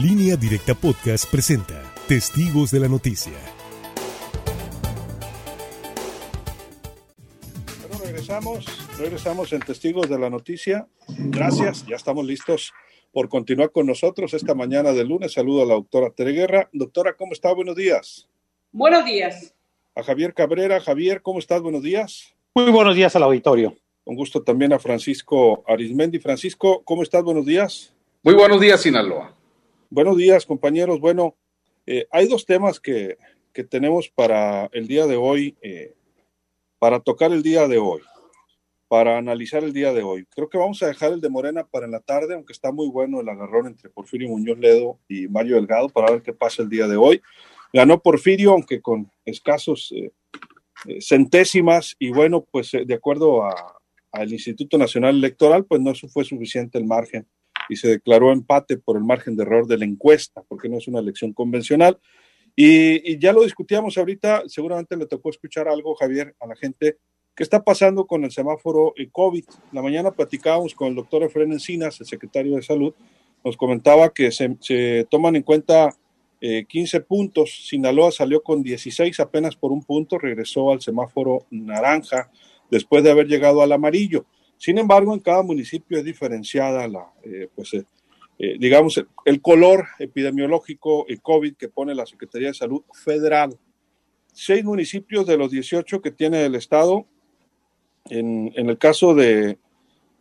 Línea Directa Podcast presenta Testigos de la Noticia. Bueno, regresamos, regresamos en Testigos de la Noticia. Gracias, ya estamos listos por continuar con nosotros esta mañana de lunes. Saludo a la doctora Tere Guerra. Doctora, ¿cómo está? Buenos días. Buenos días. A Javier Cabrera. Javier, ¿cómo estás? Buenos días. Muy buenos días al auditorio. Un gusto también a Francisco Arismendi. Francisco, ¿cómo estás? Buenos días. Muy buenos días, Sinaloa. Buenos días, compañeros. Bueno, eh, hay dos temas que, que, tenemos para el día de hoy, eh, para tocar el día de hoy, para analizar el día de hoy. Creo que vamos a dejar el de Morena para en la tarde, aunque está muy bueno el agarrón entre Porfirio Muñoz Ledo y Mario Delgado, para ver qué pasa el día de hoy. Ganó Porfirio, aunque con escasos eh, centésimas, y bueno, pues de acuerdo al Instituto Nacional Electoral, pues no fue suficiente el margen y se declaró empate por el margen de error de la encuesta, porque no es una elección convencional. Y, ya lo discutíamos ahorita, seguramente le tocó escuchar algo, Javier, a la gente, ¿qué está pasando con el semáforo COVID? La mañana platicábamos con el doctor Efren Encinas, el secretario de Salud, nos comentaba que se, se toman en cuenta eh, 15 puntos, Sinaloa salió con 16 apenas por un punto, regresó al semáforo naranja, después de haber llegado al amarillo. Sin embargo, en cada municipio es diferenciada la, eh, pues, eh, eh, digamos, el, color epidemiológico y COVID que pone la Secretaría de Salud Federal. Seis municipios de los 18 que tiene el Estado, en, en el caso de,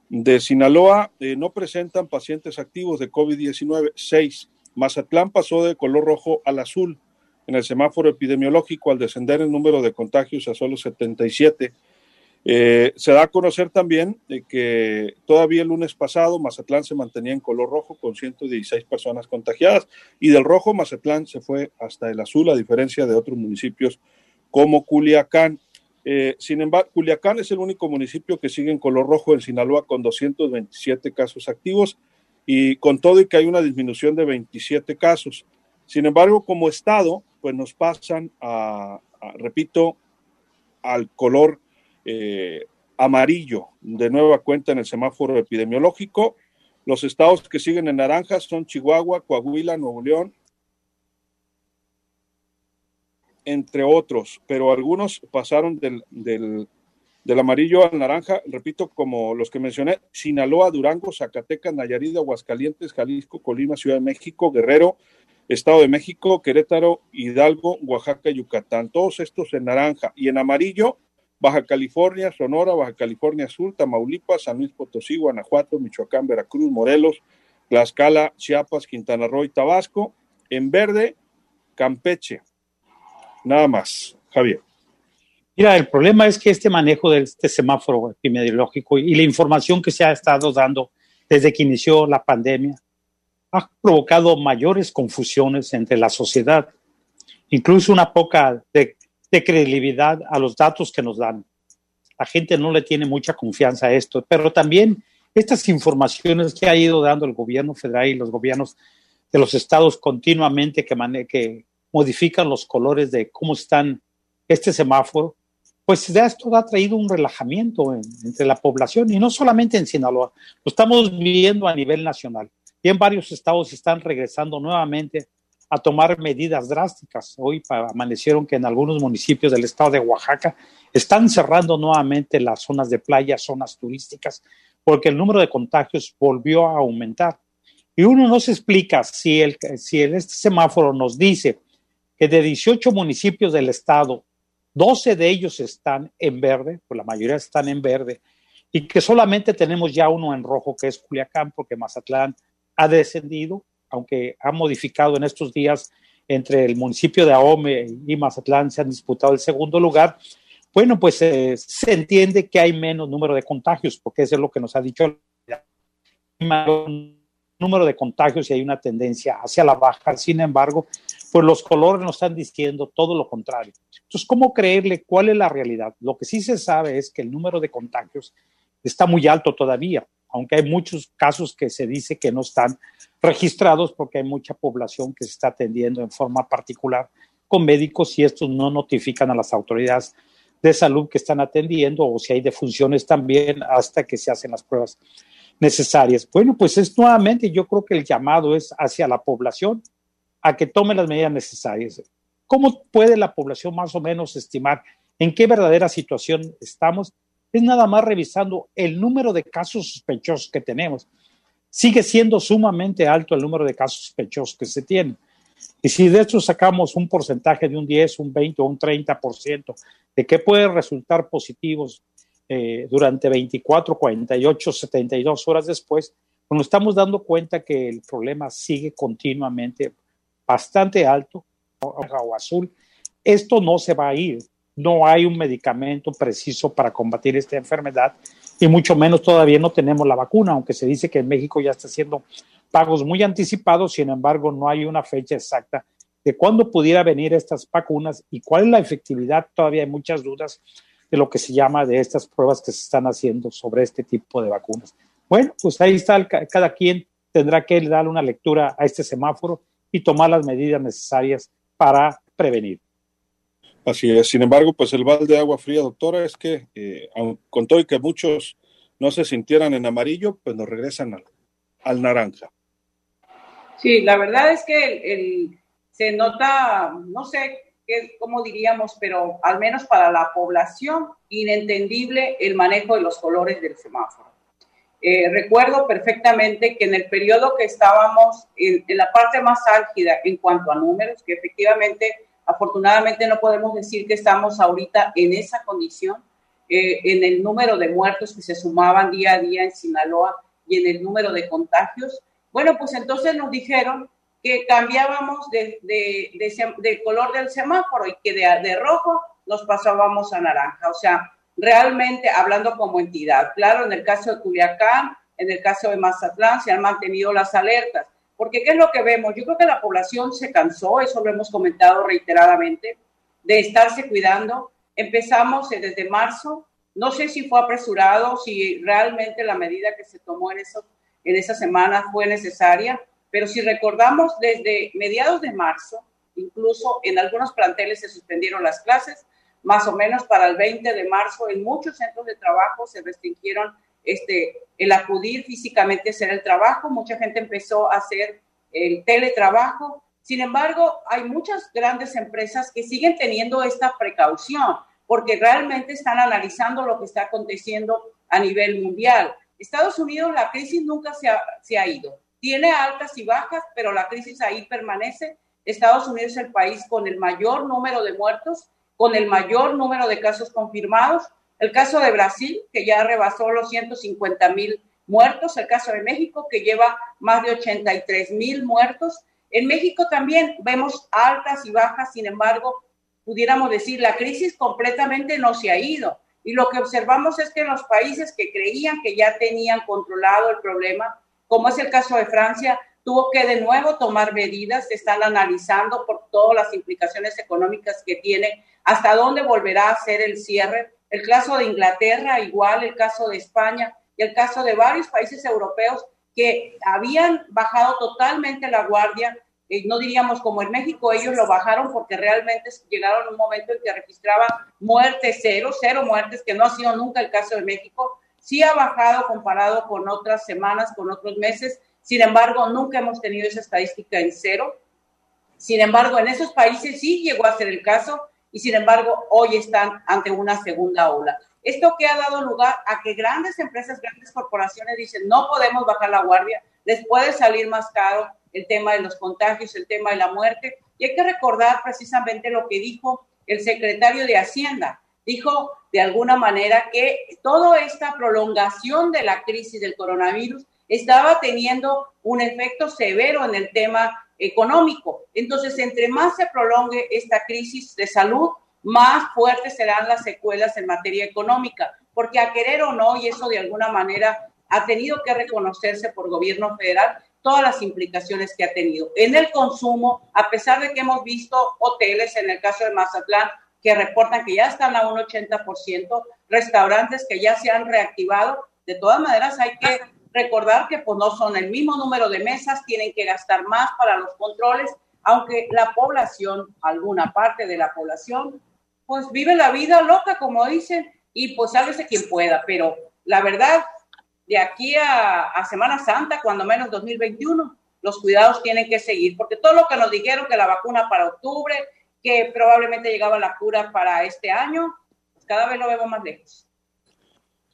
de Sinaloa, no presentan pacientes activos de COVID-19. Seis. Mazatlán pasó de color rojo al azul en el semáforo epidemiológico al descender el número de contagios a solo 77. Eh, se da a conocer también de que todavía el lunes pasado Mazatlán se mantenía en color rojo con 116 personas contagiadas y del rojo Mazatlán se fue hasta el azul a diferencia de otros municipios como Culiacán. Eh, sin embargo, Culiacán es el único municipio que sigue en color rojo en Sinaloa con 227 casos activos y con todo y que hay una disminución de 27 casos. Sin embargo, como estado, pues nos pasan a, a repito, al color eh, amarillo de nueva cuenta en el semáforo epidemiológico. Los estados que siguen en naranja son Chihuahua, Coahuila, Nuevo León, entre otros, pero algunos pasaron del, del, del, amarillo al naranja, repito, como los que mencioné, Sinaloa, Durango, Zacatecas, Nayarit, Aguascalientes, Jalisco, Colima, Ciudad de México, Guerrero, Estado de México, Querétaro, Hidalgo, Oaxaca, Yucatán, todos estos en naranja y en amarillo Baja California, Sonora, Baja California Sur, Tamaulipas, San Luis Potosí, Guanajuato, Michoacán, Veracruz, Morelos, Tlaxcala, Chiapas, Quintana Roo y Tabasco. En verde, Campeche. Nada más, Javier. Mira, el problema es que este manejo de este semáforo epidemiológico y la información que se ha estado dando desde que inició la pandemia ha provocado mayores confusiones entre la sociedad, incluso una poca de de credibilidad a los datos que nos dan. La gente no le tiene mucha confianza a esto, pero también estas informaciones que ha ido dando el gobierno federal y los gobiernos de los estados continuamente que, que modifican los colores de cómo están este semáforo, pues esto ha traído un relajamiento en, entre la población y no solamente en Sinaloa, lo estamos viendo a nivel nacional. Y en varios estados están regresando nuevamente a tomar medidas drásticas. Hoy amanecieron que en algunos municipios del estado de Oaxaca están cerrando nuevamente las zonas de playa, zonas turísticas, porque el número de contagios volvió a aumentar. Y uno no se explica si, el, si el, este semáforo nos dice que de 18 municipios del estado, 12 de ellos están en verde, pues la mayoría están en verde, y que solamente tenemos ya uno en rojo, que es Culiacán, porque Mazatlán ha descendido, aunque ha modificado en estos días entre el municipio de Ahome y Mazatlán, se han disputado el segundo lugar. Bueno, pues eh, se entiende que hay menos número de contagios, porque eso es lo que nos ha dicho el número de contagios y hay una tendencia hacia la baja. Sin embargo, pues los colores nos están diciendo todo lo contrario. Entonces, ¿cómo creerle cuál es la realidad? Lo que sí se sabe es que el número de contagios está muy alto todavía aunque hay muchos casos que se dice que no están registrados porque hay mucha población que se está atendiendo en forma particular con médicos y estos no notifican a las autoridades de salud que están atendiendo o si hay defunciones también hasta que se hacen las pruebas. necesarias. Bueno, pues es nuevamente, yo creo que el llamado es hacia la población a que tome las medidas necesarias. ¿Cómo puede la población más o menos estimar en qué verdadera situación estamos? Es nada más revisando el número de casos sospechosos que tenemos. Sigue siendo sumamente alto el número de casos sospechosos que se tienen. Y si de hecho sacamos un porcentaje de un 10, un 20 o un 30% de que pueden resultar positivos eh, durante 24, 48, 72 horas después, nos estamos dando cuenta que el problema sigue continuamente bastante alto, o azul. Esto no se va a ir. No hay un medicamento preciso para combatir esta enfermedad y mucho menos todavía no tenemos la vacuna, aunque se dice que en México ya está haciendo pagos muy anticipados, sin embargo no hay una fecha exacta de cuándo pudiera venir estas vacunas y cuál es la efectividad. Todavía hay muchas dudas de lo que se llama de estas pruebas que se están haciendo sobre este tipo de vacunas. Bueno, pues ahí está, cada quien tendrá que darle una lectura a este semáforo y tomar las medidas necesarias para prevenir. Así. Sin embargo, pues el balde de agua fría, doctora, es que eh, con todo y que muchos no se sintieran en amarillo, pues nos regresan al, naranja. Sí, la verdad es que se nota, no sé cómo diríamos, pero al menos para la población, inentendible el manejo de los colores del semáforo. Eh, recuerdo perfectamente que en el periodo que estábamos en, la parte más álgida en cuanto a números, que efectivamente, afortunadamente no podemos decir que estamos ahorita en esa condición, eh, en el número de muertos que se sumaban día a día en Sinaloa y en el número de contagios. Bueno, pues entonces nos dijeron que cambiábamos de, de, color del semáforo y que de rojo nos pasábamos a naranja. O sea, realmente hablando como entidad. Claro, en el caso de Culiacán, en el caso de Mazatlán, se han mantenido las alertas. Porque ¿qué es lo que vemos? Yo creo que la población se cansó, eso lo hemos comentado reiteradamente, de estarse cuidando. Empezamos desde marzo, no sé si fue apresurado, si realmente la medida que se tomó en, eso, en esa semana fue necesaria, pero si recordamos desde mediados de marzo, incluso en algunos planteles se suspendieron las clases, más o menos para el 20 de marzo en muchos centros de trabajo se restringieron este, el acudir físicamente a hacer el trabajo, mucha gente empezó a hacer el teletrabajo. Sin embargo, hay muchas grandes empresas que siguen teniendo esta precaución porque realmente están analizando lo que está aconteciendo a nivel mundial. Estados Unidos, la crisis nunca se ha, se ha ido. Tiene altas y bajas, pero la crisis ahí permanece. Estados Unidos es el país con el mayor número de muertos con el mayor número de casos confirmados. El caso de Brasil, que ya rebasó los 150 mil muertos. El caso de México, que lleva más de 83 mil muertos. En México también vemos altas y bajas, sin embargo, pudiéramos decir, la crisis completamente no se ha ido. Y lo que observamos es que los países que creían que ya tenían controlado el problema, como es el caso de Francia, tuvo que de nuevo tomar medidas, se están analizando por todas las implicaciones económicas que tiene, hasta dónde volverá a ser el cierre. El caso de Inglaterra, igual el caso de España y el caso de varios países europeos que habían bajado totalmente la guardia, eh, no diríamos como en México, ellos lo bajaron porque realmente llegaron a un momento en que registraban muertes cero, cero muertes, que no ha sido nunca el caso de México. Sí ha bajado comparado con otras semanas, con otros meses, sin embargo, nunca hemos tenido esa estadística en cero. Sin embargo, en esos países sí llegó a ser el caso y sin embargo hoy están ante una segunda ola. Esto que ha dado lugar a que grandes empresas, grandes corporaciones dicen, no podemos bajar la guardia, les puede salir más caro el tema de los contagios, el tema de la muerte. Y hay que recordar precisamente lo que dijo el secretario de Hacienda. Dijo de alguna manera que toda esta prolongación de la crisis del coronavirus estaba teniendo un efecto severo en el tema económico. Entonces, entre más se prolongue esta crisis de salud, más fuertes serán las secuelas en materia económica, porque a querer o no, y eso de alguna manera ha tenido que reconocerse por gobierno federal, todas las implicaciones que ha tenido. En el consumo, a pesar de que hemos visto hoteles, en el caso de Mazatlán, que reportan que ya están a un 80%, restaurantes que ya se han reactivado, de todas maneras hay que recordar que pues no son el mismo número de mesas, tienen que gastar más para los controles, aunque la población, alguna parte de la población, pues vive la vida loca, como dicen, y pues sálvese quien pueda, pero la verdad, de aquí a, a Semana Santa, cuando menos 2021, los cuidados tienen que seguir, porque todo lo que nos dijeron que la vacuna para octubre, que probablemente llegaba la cura para este año, pues cada vez lo vemos más lejos.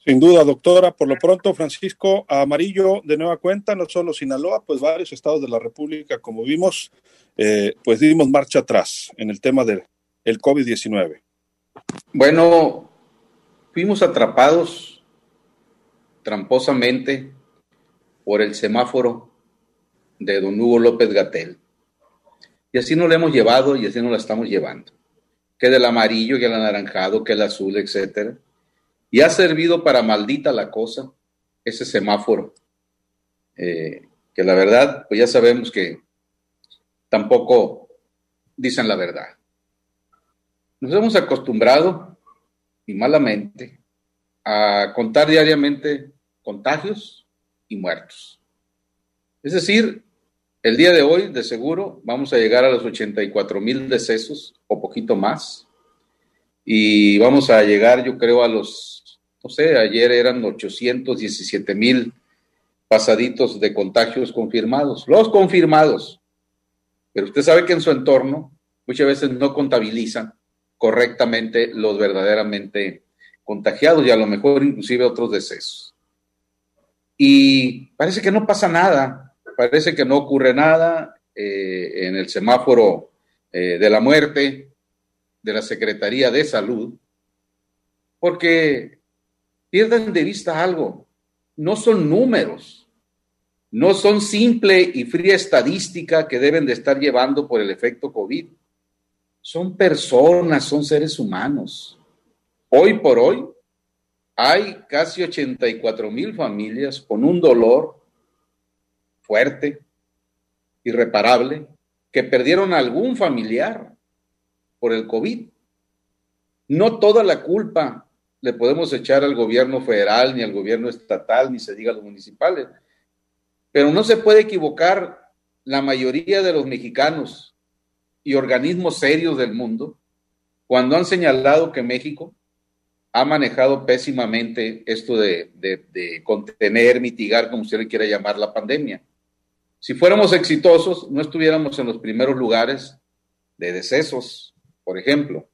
Sin duda, doctora. Por lo pronto, Francisco Amarillo, de nueva cuenta, no solo Sinaloa, pues varios estados de la República, como vimos, eh, pues dimos marcha atrás en el tema del el COVID-19. Bueno, fuimos atrapados tramposamente por el semáforo de don Hugo López Gatel. Y así nos lo hemos llevado y así nos la estamos llevando. Que del amarillo, que el anaranjado, que el azul, etcétera y ha servido para maldita la cosa ese semáforo, eh, que la verdad, pues ya sabemos que tampoco dicen la verdad. Nos hemos acostumbrado, y malamente, a contar diariamente contagios y muertos. Es decir, el día de hoy, de seguro, vamos a llegar a los 84 mil decesos o poquito más. Y vamos a llegar, yo creo, a los no sé, ayer eran 817 mil pasaditos de contagios confirmados, los confirmados. Pero usted sabe que en su entorno muchas veces no contabilizan correctamente los verdaderamente contagiados y a lo mejor inclusive otros decesos. Y parece que no pasa nada, parece que no ocurre nada eh, en el semáforo eh, de la muerte de la Secretaría de Salud, porque pierdan de vista algo. No son números, no son simple y fría estadística que deben de estar llevando por el efecto COVID. Son personas, son seres humanos. Hoy por hoy hay casi 84 mil familias con un dolor fuerte, irreparable, que perdieron algún familiar por el COVID. No toda la culpa le podemos echar al gobierno federal, ni al gobierno estatal, ni se diga a los municipales. Pero no se puede equivocar la mayoría de los mexicanos y organismos serios del mundo cuando han señalado que México ha manejado pésimamente esto de, de, contener, mitigar, como usted le quiera llamar, la pandemia. Si fuéramos exitosos, no estuviéramos en los primeros lugares de decesos, por ejemplo.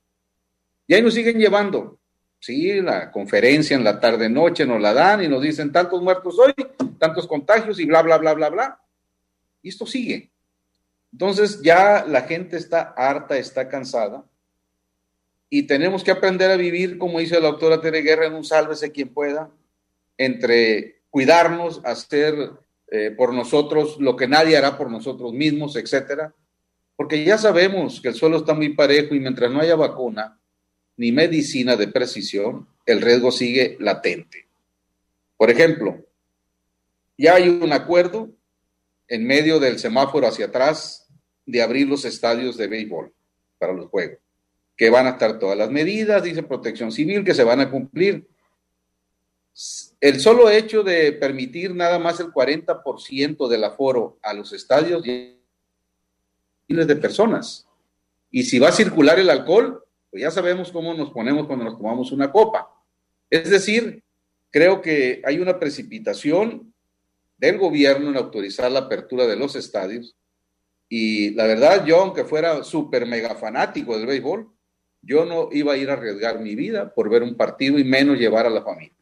Y ahí nos siguen llevando. Sí, la conferencia en la tarde-noche nos la dan y nos dicen tantos muertos hoy, tantos contagios y bla, bla, bla, bla, bla. Y esto sigue. Entonces ya la gente está harta, está cansada y tenemos que aprender a vivir, como dice la doctora Tere Guerra, en un sálvese quien pueda, entre cuidarnos, hacer eh, por nosotros lo que nadie hará por nosotros mismos, etcétera, porque ya sabemos que el suelo está muy parejo y mientras no haya vacuna, ni medicina de precisión, el riesgo sigue latente. Por ejemplo, ya hay un acuerdo en medio del semáforo hacia atrás de abrir los estadios de béisbol para los juegos, que van a estar todas las medidas, dice Protección Civil, que se van a cumplir. El solo hecho de permitir nada más el 40% del aforo a los estadios, miles de personas. Y si va a circular el alcohol, pues ya sabemos cómo nos ponemos cuando nos tomamos una copa. Es decir, creo que hay una precipitación del gobierno en autorizar la apertura de los estadios. Y la verdad, yo, aunque fuera súper mega fanático del béisbol, yo no iba a ir a arriesgar mi vida por ver un partido y menos llevar a la familia.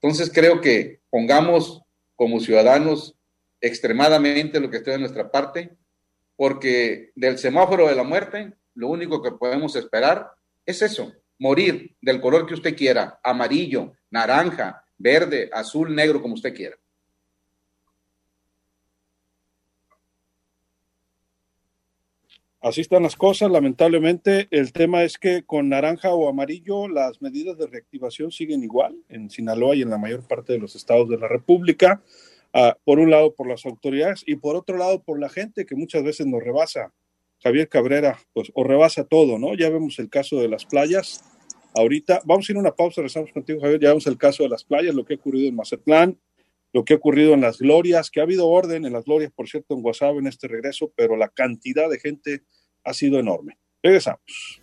Entonces creo que pongamos como ciudadanos extremadamente lo que esté de nuestra parte, porque del semáforo de la muerte lo único que podemos esperar es eso, morir del color que usted quiera, amarillo, naranja, verde, azul, negro, como usted quiera. Así están las cosas, lamentablemente. El tema es que con naranja o amarillo las medidas de reactivación siguen igual en Sinaloa y en la mayor parte de los estados de la República. Ah, por un lado por las autoridades y por otro lado por la gente que muchas veces nos rebasa. Javier Cabrera, pues, o rebasa todo, ¿no? Ya vemos el caso de las playas. Ahorita, vamos a ir a una pausa, regresamos contigo, Javier. Ya vemos el caso de las playas, lo que ha ocurrido en Mazatlán, lo que ha ocurrido en las glorias, que ha habido orden en las glorias, por cierto, en WhatsApp en este regreso, pero la cantidad de gente ha sido enorme. Regresamos.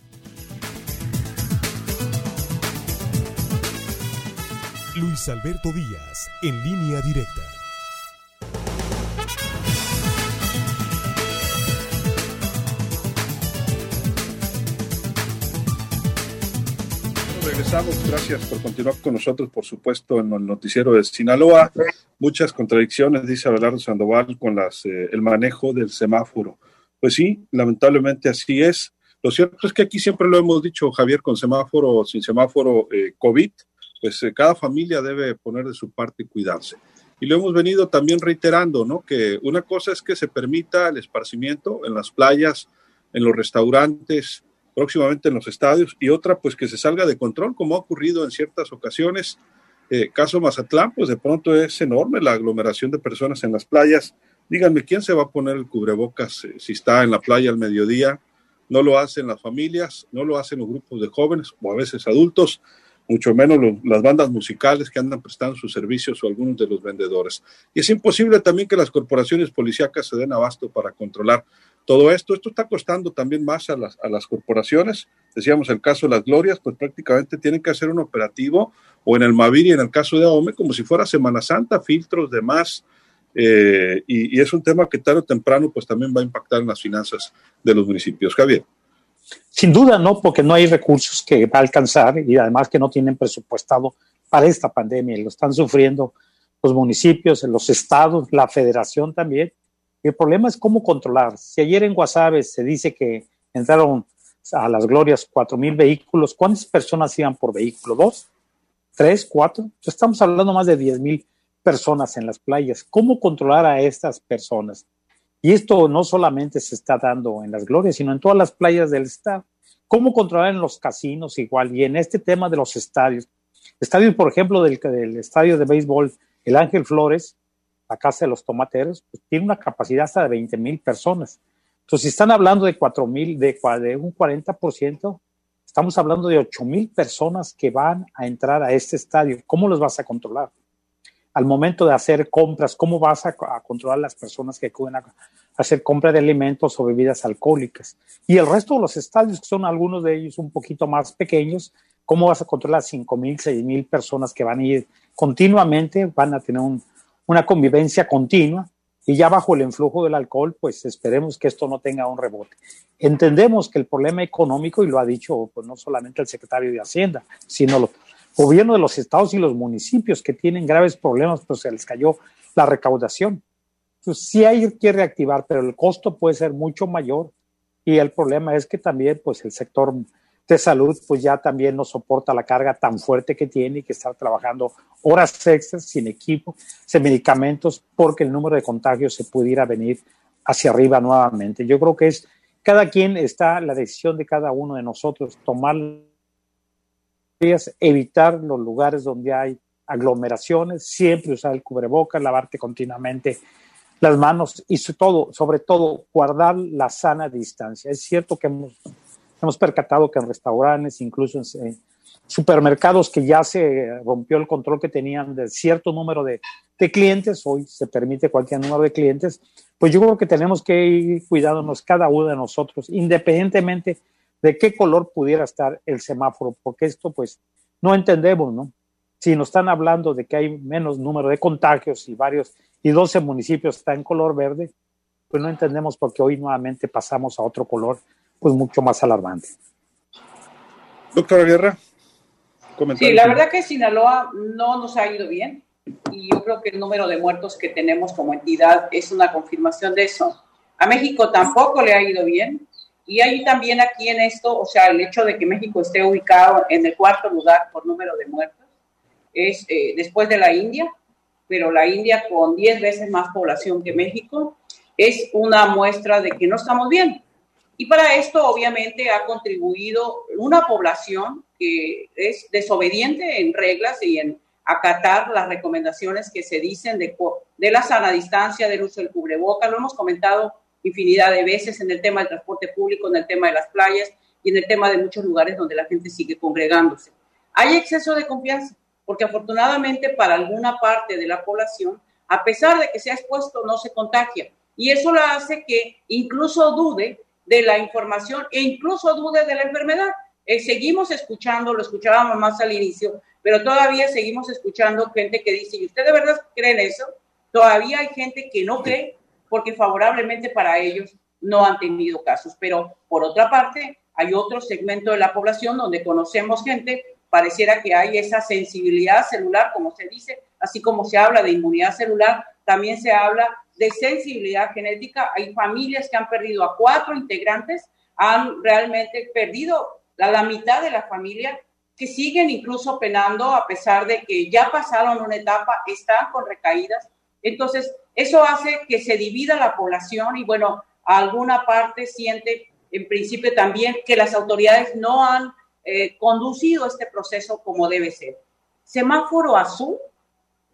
Luis Alberto Díaz, en línea directa. Regresamos, gracias por continuar con nosotros, por supuesto, en el noticiero de Sinaloa. Muchas contradicciones, dice Abelardo Sandoval, con las, eh, el manejo del semáforo. Pues sí, lamentablemente así es. Lo cierto es que aquí siempre lo hemos dicho, Javier, con semáforo o sin semáforo eh, COVID, pues eh, cada familia debe poner de su parte y cuidarse. Y lo hemos venido también reiterando, ¿no? Que una cosa es que se permita el esparcimiento en las playas, en los restaurantes, próximamente en los estadios, y otra, pues que se salga de control, como ha ocurrido en ciertas ocasiones. Eh, caso Mazatlán, pues de pronto es enorme la aglomeración de personas en las playas. Díganme, ¿quién se va a poner el cubrebocas eh, si está en la playa al mediodía? No lo hacen las familias, no lo hacen los grupos de jóvenes o a veces adultos mucho menos las bandas musicales que andan prestando sus servicios o algunos de los vendedores. Y es imposible también que las corporaciones policíacas se den abasto para controlar todo esto. Esto está costando también más a las, a las corporaciones. Decíamos el caso de las glorias, pues prácticamente tienen que hacer un operativo o en el Maviri, en el caso de AOME, como si fuera Semana Santa, filtros, demás. Eh, y, y es un tema que tarde o temprano pues también va a impactar en las finanzas de los municipios. Javier. Sin duda, no, porque no hay recursos que va a alcanzar y además que no tienen presupuestado para esta pandemia lo están sufriendo los municipios, los estados, la federación también. El problema es cómo controlar. Si ayer en Guasave se dice que entraron a las glorias cuatro mil vehículos, ¿cuántas personas iban por vehículo? ¿Dos? ¿Tres? ¿Cuatro? Estamos hablando más de diez mil personas en las playas. ¿Cómo controlar a estas personas? Y esto no solamente se está dando en las glorias, sino en todas las playas del estado. ¿Cómo controlar en los casinos igual? Y en este tema de los estadios. Estadio, por ejemplo, del, del estadio de béisbol, el Ángel Flores, la Casa de los Tomateros, pues tiene una capacidad hasta de 20 mil personas. Entonces, si están hablando de 4 mil, de, de un 40%, estamos hablando de 8 mil personas que van a entrar a este estadio. ¿Cómo los vas a controlar? al momento de hacer compras, cómo vas a, controlar las personas que acuden a, hacer compra de alimentos o bebidas alcohólicas. Y el resto de los estadios, que son algunos de ellos un poquito más pequeños, cómo vas a controlar 5 mil, 6 mil personas que van a ir continuamente, van a tener una convivencia continua y ya bajo el influjo del alcohol, pues esperemos que esto no tenga un rebote. Entendemos que el problema económico, y lo ha dicho pues, no solamente el secretario de Hacienda, sino los gobierno de los estados y los municipios que tienen graves problemas, pues se les cayó la recaudación. Entonces, sí hay que reactivar, pero el costo puede ser mucho mayor y el problema es que también, pues el sector de salud, pues ya también no soporta la carga tan fuerte que tiene y que está trabajando horas extras, sin equipo, sin medicamentos, porque el número de contagios se pudiera venir hacia arriba nuevamente. Yo creo que es, cada quien está, la decisión de cada uno de nosotros, tomar evitar los lugares donde hay aglomeraciones, siempre usar el cubrebocas, lavarte continuamente las manos y todo, sobre todo, guardar la sana distancia. Es cierto que hemos, hemos percatado que en restaurantes, incluso en supermercados que ya se rompió el control que tenían de cierto número de, de clientes, hoy se permite cualquier número de clientes, pues yo creo que tenemos que ir cuidándonos cada uno de nosotros, independientemente de qué color pudiera estar el semáforo, porque esto pues no entendemos, ¿no? Si nos están hablando de que hay menos número de contagios y varios, y 12 municipios están en color verde, pues no entendemos por qué hoy nuevamente pasamos a otro color, pues mucho más alarmante. Doctora Guerra, Sí, la verdad que Sinaloa no nos ha ido bien y yo creo que el número de muertos que tenemos como entidad es una confirmación de eso. A México tampoco le ha ido bien. Y hay también aquí en esto, o sea, el hecho de que México esté ubicado en el cuarto lugar por número de muertos, es eh, después de la India, pero la India con 10 veces más población que México, es una muestra de que no estamos bien. Y para esto, obviamente, ha contribuido una población que es desobediente en reglas y en acatar las recomendaciones que se dicen de, de la sana distancia, del uso del cubreboca. Lo hemos comentado infinidad de veces en el tema del transporte público, en el tema de las playas y en el tema de muchos lugares donde la gente sigue congregándose. Hay exceso de confianza, porque afortunadamente para alguna parte de la población, a pesar de que se ha expuesto, no se contagia. Y eso lo hace que incluso dude de la información e incluso dude de la enfermedad. Eh, seguimos escuchando, lo escuchábamos más al inicio, pero todavía seguimos escuchando gente que dice, ¿y usted de verdad creen eso? Todavía hay gente que no cree porque favorablemente para ellos no han tenido casos. Pero por otra parte, hay otro segmento de la población donde conocemos gente, pareciera que hay esa sensibilidad celular, como se dice, así como se habla de inmunidad celular, también se habla de sensibilidad genética. Hay familias que han perdido a cuatro integrantes, han realmente perdido a la mitad de la familia, que siguen incluso penando a pesar de que ya pasaron una etapa, están con recaídas. Entonces, eso hace que se divida la población y bueno, alguna parte siente en principio también que las autoridades no han eh, conducido este proceso como debe ser. Semáforo azul.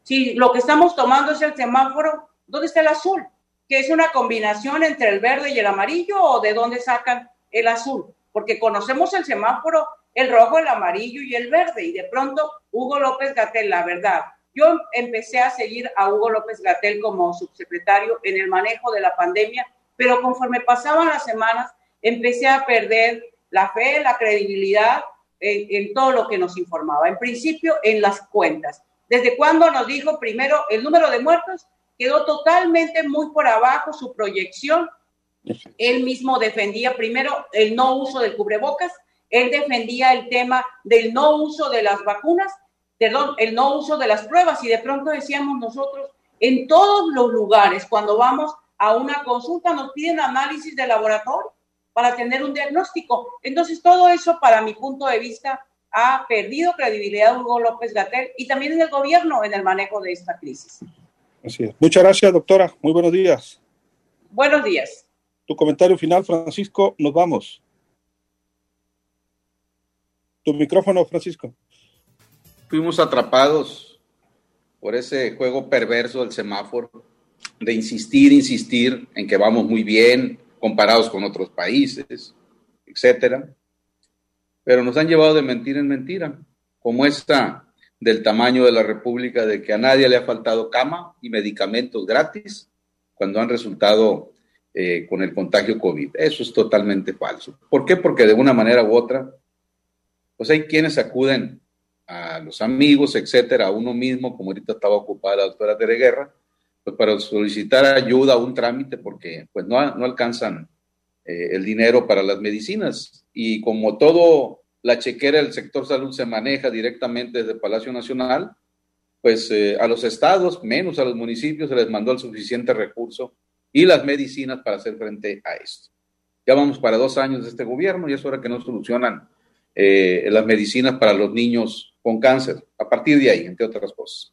Si lo que estamos tomando es el semáforo, ¿dónde está el azul? ¿Que es una combinación entre el verde y el amarillo o de dónde sacan el azul? Porque conocemos el semáforo, el rojo, el amarillo y el verde. Y de pronto, Hugo López Gatel, la verdad, yo empecé a seguir a Hugo López Gatel como subsecretario en el manejo de la pandemia, pero conforme pasaban las semanas, empecé a perder la fe, la credibilidad en, todo lo que nos informaba. En principio, en las cuentas. ¿Desde cuándo nos dijo primero el número de muertos? Quedó totalmente muy por abajo su proyección. Él mismo defendía primero el no uso del cubrebocas, él defendía el tema del no uso de las vacunas, perdón, el no uso de las pruebas y de pronto decíamos nosotros, en todos los lugares, cuando vamos a una consulta, nos piden análisis de laboratorio para tener un diagnóstico. Entonces, todo eso, para mi punto de vista, ha perdido credibilidad Hugo López Gatel y también en el gobierno en el manejo de esta crisis. Así es. Muchas gracias, doctora. Muy buenos días. Buenos días. Tu comentario final, Francisco. Nos vamos. Tu micrófono, Francisco. Fuimos atrapados por ese juego perverso del semáforo, de insistir, insistir en que vamos muy bien, comparados con otros países, etcétera. Pero nos han llevado de mentira en mentira, como esta del tamaño de la República, de que a nadie le ha faltado cama y medicamentos gratis cuando han resultado eh, con el contagio COVID. Eso es totalmente falso. ¿Por qué? Porque de una manera u otra, pues hay quienes acuden a los amigos, etcétera, a uno mismo, como ahorita estaba ocupada la doctora Tere Guerra, pues para solicitar ayuda a un trámite porque pues no, no alcanzan eh, el dinero para las medicinas. Y como todo la chequera del sector salud se maneja directamente desde Palacio Nacional, pues eh, a los estados, menos a los municipios, se les mandó el suficiente recurso y las medicinas para hacer frente a esto. Ya vamos para dos años de este gobierno y es hora que no solucionan eh, las medicinas para los niños con cáncer, a partir de ahí, entre otras cosas.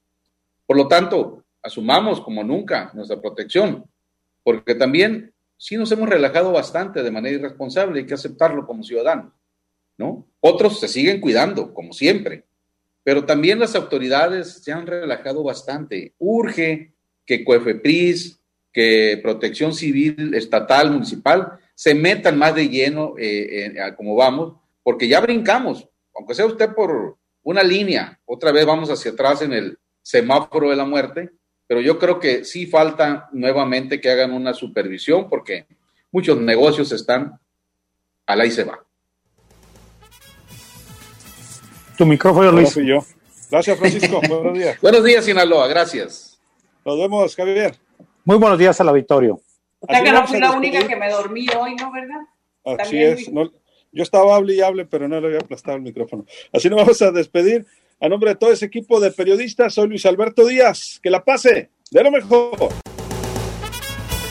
Por lo tanto, asumamos como nunca nuestra protección, porque también sí nos hemos relajado bastante de manera irresponsable, hay que aceptarlo como ciudadanos, ¿no? Otros se siguen cuidando, como siempre, pero también las autoridades se han relajado bastante. Urge que COEFEPRIS, que Protección Civil Estatal, Municipal, se metan más de lleno eh, como vamos, porque ya brincamos, aunque sea usted por una línea, otra vez vamos hacia atrás en el semáforo de la muerte, pero yo creo que sí falta nuevamente que hagan una supervisión porque muchos negocios están al ahí se va. Tu micrófono, Luis. yo. Gracias, Francisco. buenos días. buenos días, Sinaloa. Gracias. Nos vemos, Javier. Muy buenos días al auditorio. O sea que no fui la única que me dormí hoy, ¿no? ¿Verdad? Así es. yo estaba hable y hable, pero no le había aplastado el micrófono. Así nos vamos a despedir. A nombre de todo ese equipo de periodistas, soy Luis Alberto Díaz. Que la pase de lo mejor.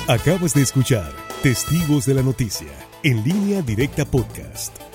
Acabas de escuchar Testigos de la Noticia, en línea directa podcast.